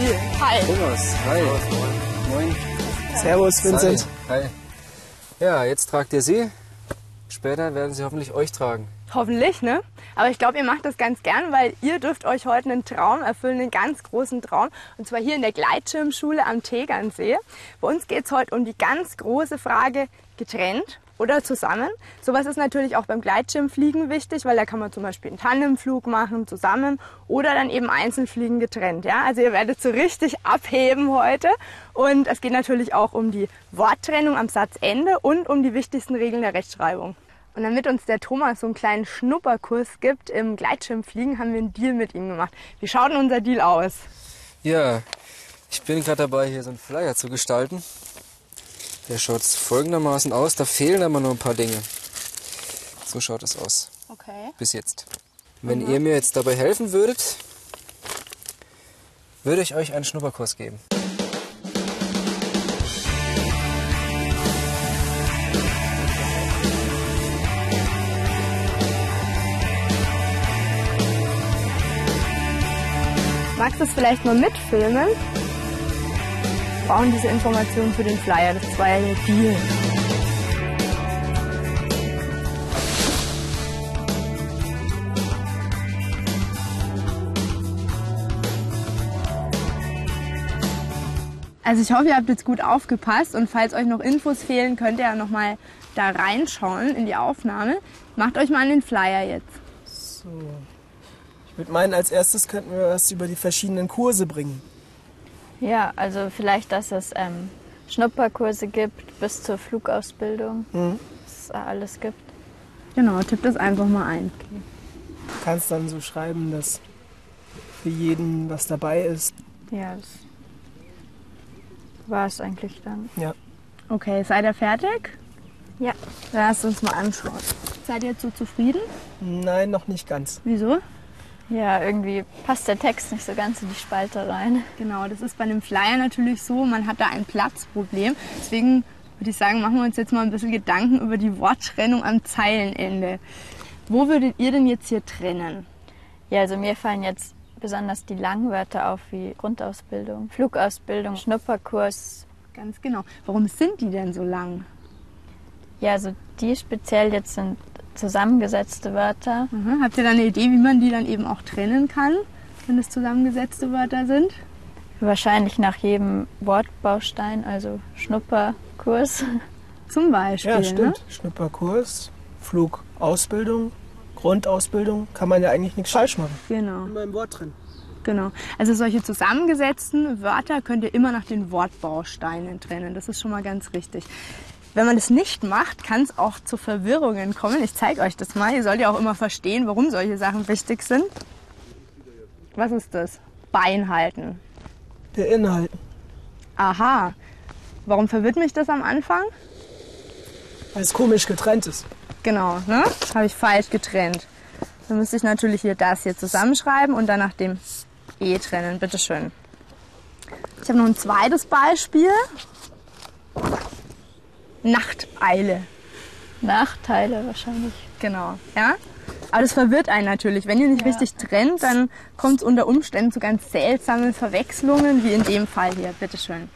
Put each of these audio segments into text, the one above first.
Hi. Thomas, hi. Moin. Servus, Vincent. Hi. Ja, jetzt tragt ihr sie. Später werden sie hoffentlich euch tragen. Hoffentlich, ne? Aber ich glaube, ihr macht das ganz gern, weil ihr dürft euch heute einen Traum erfüllen, einen ganz großen Traum. Und zwar hier in der Gleitschirmschule am Tegernsee. Bei uns geht es heute um die ganz große Frage, getrennt oder zusammen. Sowas ist natürlich auch beim Gleitschirmfliegen wichtig, weil da kann man zum Beispiel einen Tandemflug machen, zusammen oder dann eben einzeln fliegen getrennt. Ja? Also ihr werdet so richtig abheben heute. Und es geht natürlich auch um die Worttrennung am Satzende und um die wichtigsten Regeln der Rechtschreibung. Und damit uns der Thomas so einen kleinen Schnupperkurs gibt im Gleitschirmfliegen, haben wir einen Deal mit ihm gemacht. Wie schaut denn unser Deal aus? Ja, ich bin gerade dabei, hier so einen Flyer zu gestalten. Der schaut folgendermaßen aus. Da fehlen aber noch ein paar Dinge. So schaut es aus. Okay. Bis jetzt. Wenn ihr mir jetzt dabei helfen würdet, würde ich euch einen Schnupperkurs geben. Magst du es vielleicht mal mitfilmen? Wir brauchen diese Informationen für den Flyer. Das war ja Deal. Also ich hoffe, ihr habt jetzt gut aufgepasst und falls euch noch Infos fehlen, könnt ihr ja nochmal da reinschauen in die Aufnahme. Macht euch mal an den Flyer jetzt. So. Ich würde meinen, als erstes könnten wir was über die verschiedenen Kurse bringen. Ja, also vielleicht, dass es ähm, Schnupperkurse gibt bis zur Flugausbildung, Mhm. dass es alles gibt. Genau, tippt das einfach mal ein. Du kannst dann so schreiben, dass für jeden was dabei ist. Ja, das war es eigentlich dann. Ja. Okay, seid ihr fertig? Ja. Lasst uns mal anschauen. Seid ihr jetzt so zufrieden? Nein, noch nicht ganz. Wieso? Ja, irgendwie passt der Text nicht so ganz in die Spalte rein. Genau, das ist bei einem Flyer natürlich so, man hat da ein Platzproblem. Deswegen würde ich sagen, machen wir uns jetzt mal ein bisschen Gedanken über die Worttrennung am Zeilenende. Wo würdet ihr denn jetzt hier trennen? Ja, also mir fallen jetzt besonders die Langwörter auf wie Grundausbildung, Flugausbildung, Schnupperkurs. Ganz genau. Warum sind die denn so lang? Ja, also die speziell jetzt sind zusammengesetzte Wörter. Mhm. Habt ihr da eine Idee, wie man die dann eben auch trennen kann, wenn es zusammengesetzte Wörter sind? Wahrscheinlich nach jedem Wortbaustein, also Schnupperkurs. Zum Beispiel. Ja, stimmt. Ne? Schnupperkurs, Flugausbildung, Grundausbildung, kann man ja eigentlich nichts falsch machen. Genau. Immer im Wort drin. Genau. Also solche zusammengesetzten Wörter könnt ihr immer nach den Wortbausteinen trennen. Das ist schon mal ganz richtig. Wenn man das nicht macht, kann es auch zu Verwirrungen kommen. Ich zeige euch das mal. Ihr sollt ja auch immer verstehen, warum solche Sachen wichtig sind. Was ist das? Beinhalten. Beinhalten. Aha. Warum verwirrt mich das am Anfang? Weil es komisch getrennt ist. Genau, ne? Das habe ich falsch getrennt. Dann müsste ich natürlich hier das hier zusammenschreiben und dann nach dem E trennen. Bitte schön. Ich habe noch ein zweites Beispiel. Nachteile. Nachteile wahrscheinlich. Genau, ja. Aber das verwirrt einen natürlich. Wenn ihr nicht Ja. richtig trennt, dann kommt es unter Umständen zu ganz seltsamen Verwechslungen, wie in dem Fall hier. Bitte schön.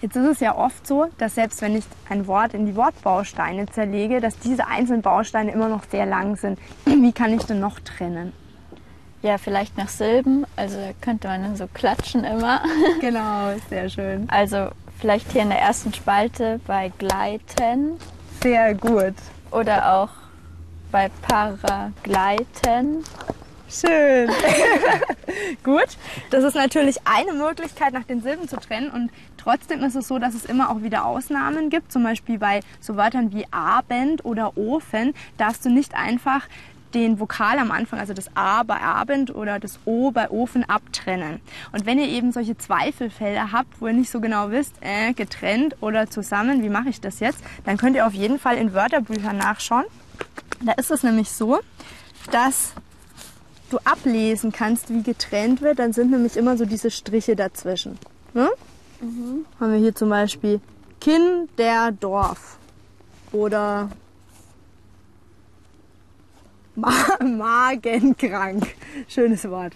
Jetzt ist es ja oft so, dass selbst wenn ich ein Wort in die Wortbausteine zerlege, dass diese einzelnen Bausteine immer noch sehr lang sind. Wie kann ich denn noch trennen? Ja, vielleicht nach Silben, also könnte man dann so klatschen immer. Genau, sehr schön. Also vielleicht hier in der ersten Spalte bei Gleiten Sehr gut. oder auch bei Paragleiten. Schön. Gut. Das ist natürlich eine Möglichkeit, nach den Silben zu trennen. Und trotzdem ist es so, dass es immer auch wieder Ausnahmen gibt. Zum Beispiel bei so Wörtern wie Abend oder Ofen darfst du nicht einfach den Vokal am Anfang, also das A bei Abend oder das O bei Ofen abtrennen. Und wenn ihr eben solche Zweifelfelder habt, wo ihr nicht so genau wisst, äh, getrennt oder zusammen, wie mache ich das jetzt, dann könnt ihr auf jeden Fall in Wörterbüchern nachschauen. Da ist es nämlich so, dass du ablesen kannst, wie getrennt wird, dann sind nämlich immer so diese Striche dazwischen. Ne? Haben wir hier zum Beispiel Kinderdorf oder Ma magenkrank. Schönes Wort.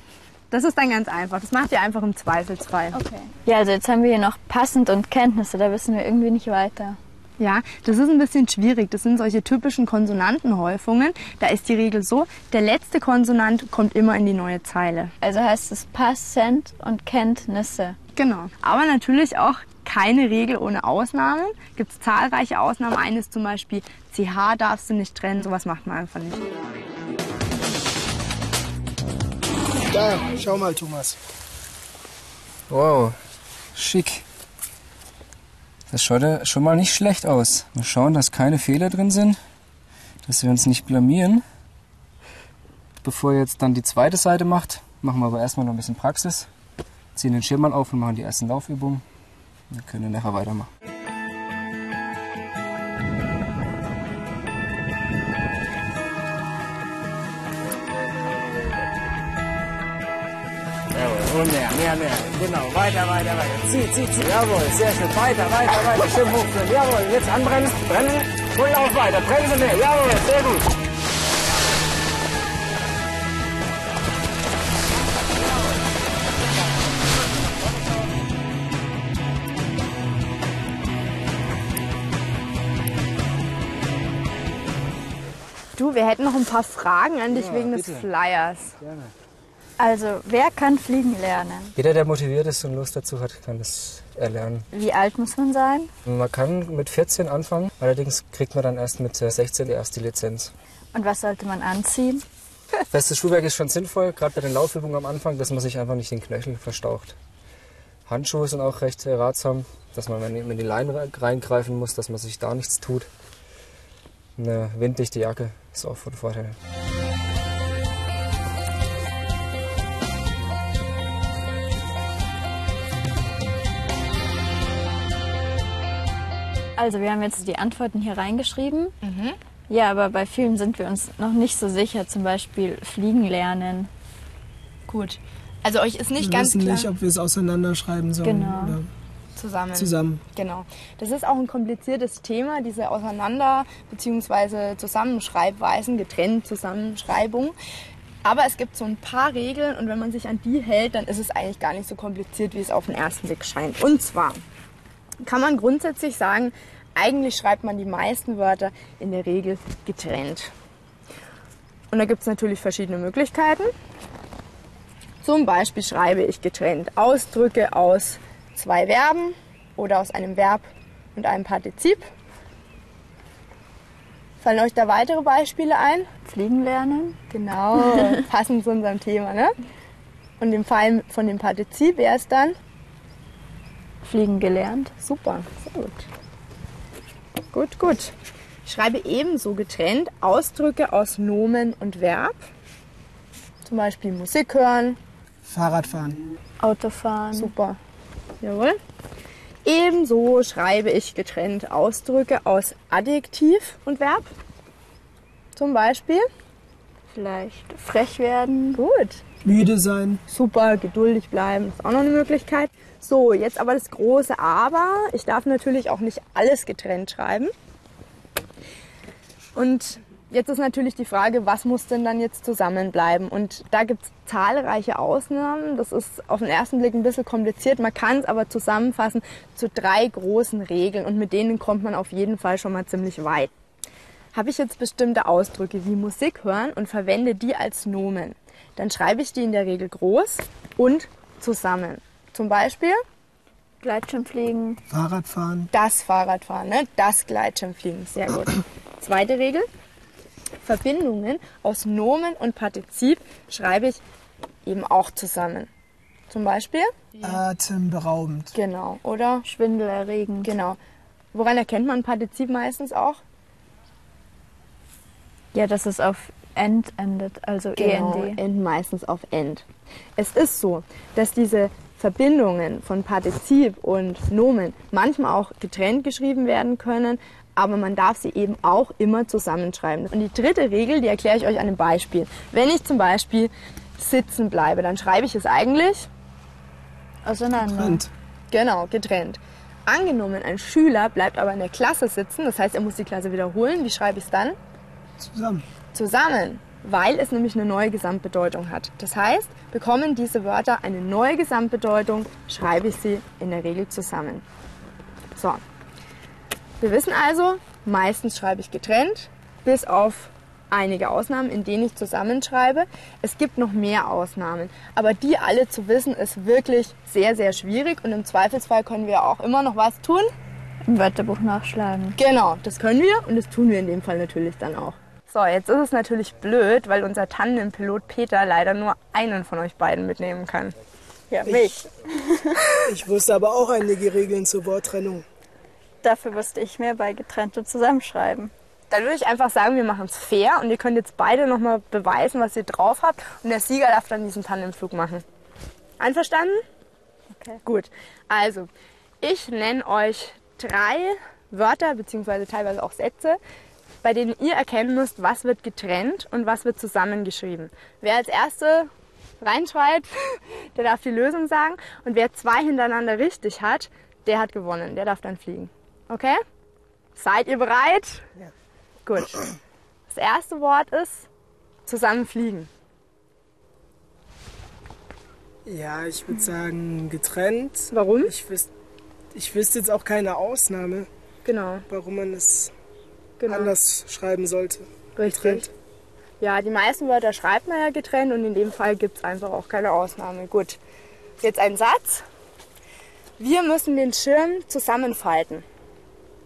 Das ist dann ganz einfach. Das macht ihr einfach im Zweifelsfall. Okay. Ja, also jetzt haben wir hier noch passend und Kenntnisse, da wissen wir irgendwie nicht weiter. Ja, das ist ein bisschen schwierig. Das sind solche typischen Konsonantenhäufungen. Da ist die Regel so, der letzte Konsonant kommt immer in die neue Zeile. Also heißt es passend und Kenntnisse. Genau. Aber natürlich auch keine Regel ohne Ausnahmen. Gibt es zahlreiche Ausnahmen. Eine ist zum Beispiel CH darfst du nicht trennen. Sowas macht man einfach nicht. Da, schau mal, Thomas. Wow, schick. Das schaut ja schon mal nicht schlecht aus. Mal schauen, dass keine Fehler drin sind, dass wir uns nicht blamieren. Bevor ihr jetzt dann die zweite Seite macht, machen wir aber erstmal noch ein bisschen Praxis. Ziehen den Schirm mal auf und machen die ersten Laufübungen. Dann können wir nachher weitermachen. Jawohl, und mehr, mehr, mehr. Genau, weiter, weiter, weiter. Zieh, zieh, zieh. Jawohl, sehr schön. Weiter, weiter, weiter. Schön hochführen. Jawohl, jetzt anbremsen, bremsen. Und lauf weiter. Bremse mehr. Jawohl, sehr gut. Du, wir hätten noch ein paar Fragen an dich Ja, wegen bitte. des Flyers. Gerne. Also, wer kann fliegen lernen? Jeder, der motiviert ist und Lust dazu hat, kann das erlernen. Wie alt muss man sein? Man kann mit 14 anfangen, allerdings kriegt man dann erst mit äh, 16 erst die Lizenz. Und was sollte man anziehen? Festes Schuhwerk ist schon sinnvoll, gerade bei den Laufübungen am Anfang, dass man sich einfach nicht den Knöchel verstaucht. Handschuhe sind auch recht äh, ratsam, dass man, wenn man in die Leine re- reingreifen muss, dass man sich da nichts tut. Eine winddichte Jacke ist auch von Vorteil. Also, wir haben jetzt die Antworten hier reingeschrieben. Ja, aber bei vielen sind wir uns noch nicht so sicher. Zum Beispiel fliegen lernen. Gut. Also euch ist nicht Wir ganz wissen klar nicht, ob wir es auseinanderschreiben sollen Genau. oder zusammen. zusammen. Genau. Das ist auch ein kompliziertes Thema, diese Auseinander- bzw. Zusammenschreibweisen, getrennt Zusammenschreibung. Aber es gibt so ein paar Regeln und wenn man sich an die hält, dann ist es eigentlich gar nicht so kompliziert, wie es auf den ersten Blick scheint. Und zwar kann man grundsätzlich sagen, eigentlich schreibt man die meisten Wörter in der Regel getrennt. Und da gibt es natürlich verschiedene Möglichkeiten. Zum Beispiel schreibe ich getrennt Ausdrücke aus zwei Verben oder aus einem Verb und einem Partizip. Fallen euch da weitere Beispiele ein? Fliegen lernen? Genau, passend zu unserem Thema, ne? Und im Fall von dem Partizip wäre es dann Fliegen gelernt? super, sehr gut. Gut, gut. Ich schreibe ebenso getrennt Ausdrücke aus Nomen und Verb. Zum Beispiel Musik hören, Fahrradfahren. Autofahren? Super. Jawohl. Ebenso schreibe ich getrennt Ausdrücke aus Adjektiv und Verb. Zum Beispiel. Vielleicht frech werden? Gut. Müde sein. Super, geduldig bleiben, ist auch noch eine Möglichkeit. So, jetzt aber das große Aber. Ich darf natürlich auch nicht alles getrennt schreiben. Und jetzt ist natürlich die Frage, was muss denn dann jetzt zusammenbleiben? Und da gibt es zahlreiche Ausnahmen. Das ist auf den ersten Blick ein bisschen kompliziert. Man kann es aber zusammenfassen zu drei großen Regeln und mit denen kommt man auf jeden Fall schon mal ziemlich weit. Habe ich jetzt bestimmte Ausdrücke wie Musik hören und verwende die als Nomen, dann schreibe ich die in der Regel groß und zusammen. Zum Beispiel Gleitschirmfliegen? Fahrradfahren. das Fahrradfahren, ne? das Gleitschirmfliegen. Sehr gut. Zweite Regel. Verbindungen aus Nomen und Partizip schreibe ich eben auch zusammen. Zum Beispiel? Atemberaubend. Genau. Oder? Schwindelerregend? Genau. Woran erkennt man Partizip meistens auch? Ja, dass es auf end endet, also Genau, END. enden meistens auf end. Es ist so, dass diese Verbindungen von Partizip und Nomen manchmal auch getrennt geschrieben werden können, aber man darf sie eben auch immer zusammenschreiben. Und die dritte Regel, die erkläre ich euch an einem Beispiel. Wenn ich zum Beispiel sitzen bleibe, dann schreibe ich es eigentlich Auseinander. Und genau getrennt. Angenommen, ein Schüler bleibt aber in der Klasse sitzen, das heißt, er muss die Klasse wiederholen. Wie schreibe ich es dann? zusammen. Zusammen. weil es nämlich eine neue Gesamtbedeutung hat. Das heißt, bekommen diese Wörter eine neue Gesamtbedeutung, schreibe ich sie in der Regel zusammen. So, wir wissen also, meistens schreibe ich getrennt, bis auf einige Ausnahmen, in denen ich zusammenschreibe. Es gibt noch mehr Ausnahmen, aber die alle zu wissen, ist wirklich sehr, sehr schwierig und im Zweifelsfall können wir auch immer noch was tun. Im Wörterbuch nachschlagen. Genau, das können wir und das tun wir in dem Fall natürlich dann auch. So, jetzt ist es natürlich blöd, weil unser Tandem-Pilot Peter leider nur einen von euch beiden mitnehmen kann. Ja, mich. Ich wusste aber auch einige Regeln zur Worttrennung. Dafür wusste ich mehr bei getrennt und zusammenschreiben. Dann würde ich einfach sagen, wir machen es fair und ihr könnt jetzt beide nochmal beweisen, was ihr drauf habt und der Sieger darf dann diesen Tandemflug machen. Einverstanden? Okay. Gut. Also, ich nenne euch drei Wörter bzw. teilweise auch Sätze, bei denen ihr erkennen müsst, was wird getrennt und was wird zusammengeschrieben. Wer als Erste reinschreibt, der darf die Lösung sagen und wer zwei hintereinander richtig hat, der hat gewonnen. Der darf dann fliegen. Okay? Seid ihr bereit? Ja. Gut. Das erste Wort ist zusammenfliegen. Ja, ich würde sagen getrennt. Warum? Ich wüsste, ich wüsste jetzt auch keine Ausnahme, Genau, warum man es genau. anders schreiben sollte. Richtig. Getrennt. Ja, die meisten Wörter schreibt man ja getrennt und in dem Fall gibt es einfach auch keine Ausnahme. Gut. Jetzt ein Satz. Wir müssen den Schirm zusammenfalten.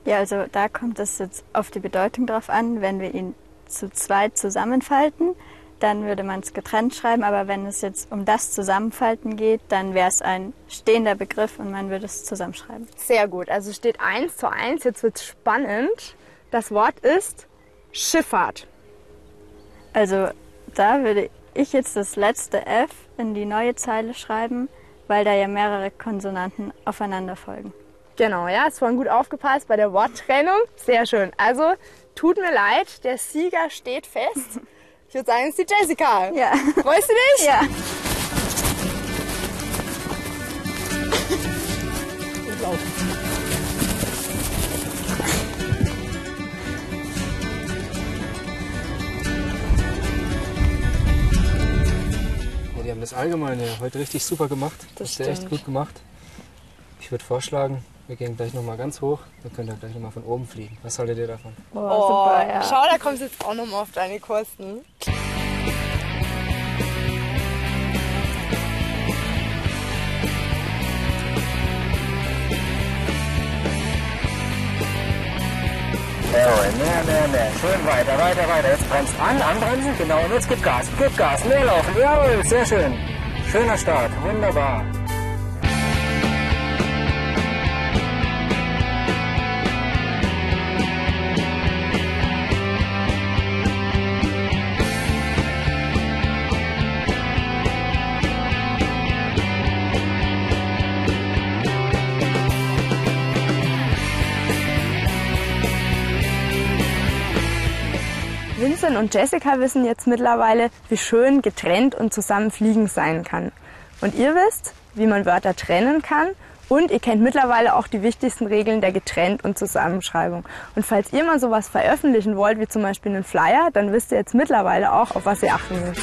Ja, also da kommt es jetzt auf die Bedeutung drauf an. Wenn wir ihn zu zweit zusammenfalten, dann würde man es getrennt schreiben. Aber wenn es jetzt um das Zusammenfalten geht, dann wäre es ein stehender Begriff und man würde es zusammenschreiben. Sehr gut. Also steht eins zu eins. Jetzt wird spannend. Das Wort ist Schifffahrt. Also da würde ich jetzt das letzte F in die neue Zeile schreiben, weil da ja mehrere Konsonanten aufeinander folgen. Genau, ja, ist vorhin gut aufgepasst bei der Worttrennung. Sehr schön. Also, tut mir leid, der Sieger steht fest. Ich würde sagen, es ist die Jessica. Ja. Freust du dich? Ja. Ja, die haben das Allgemeine heute richtig super gemacht. Das Hast du echt gut gemacht. Ich würde vorschlagen, wir gehen gleich nochmal ganz hoch. Wir können dann gleich nochmal von oben fliegen. Was haltet ihr davon? Oh, Oh, super, ja. Schau, da kommst du jetzt auch nochmal auf deine Kosten. Jawohl, mehr, mehr, mehr. Schön weiter, weiter, weiter. Jetzt bremst an, anbremsen. Genau, und jetzt gib Gas, gib Gas. Mehr laufen. Jawohl, sehr schön. Schöner Start, wunderbar. Und Jessica wissen jetzt mittlerweile, wie schön getrennt und zusammen fliegen sein kann. Und ihr wisst, wie man Wörter trennen kann und ihr kennt mittlerweile auch die wichtigsten Regeln der Getrennt- und Zusammenschreibung. Und falls ihr mal sowas veröffentlichen wollt, wie zum Beispiel einen Flyer, dann wisst ihr jetzt mittlerweile auch, auf was ihr achten müsst.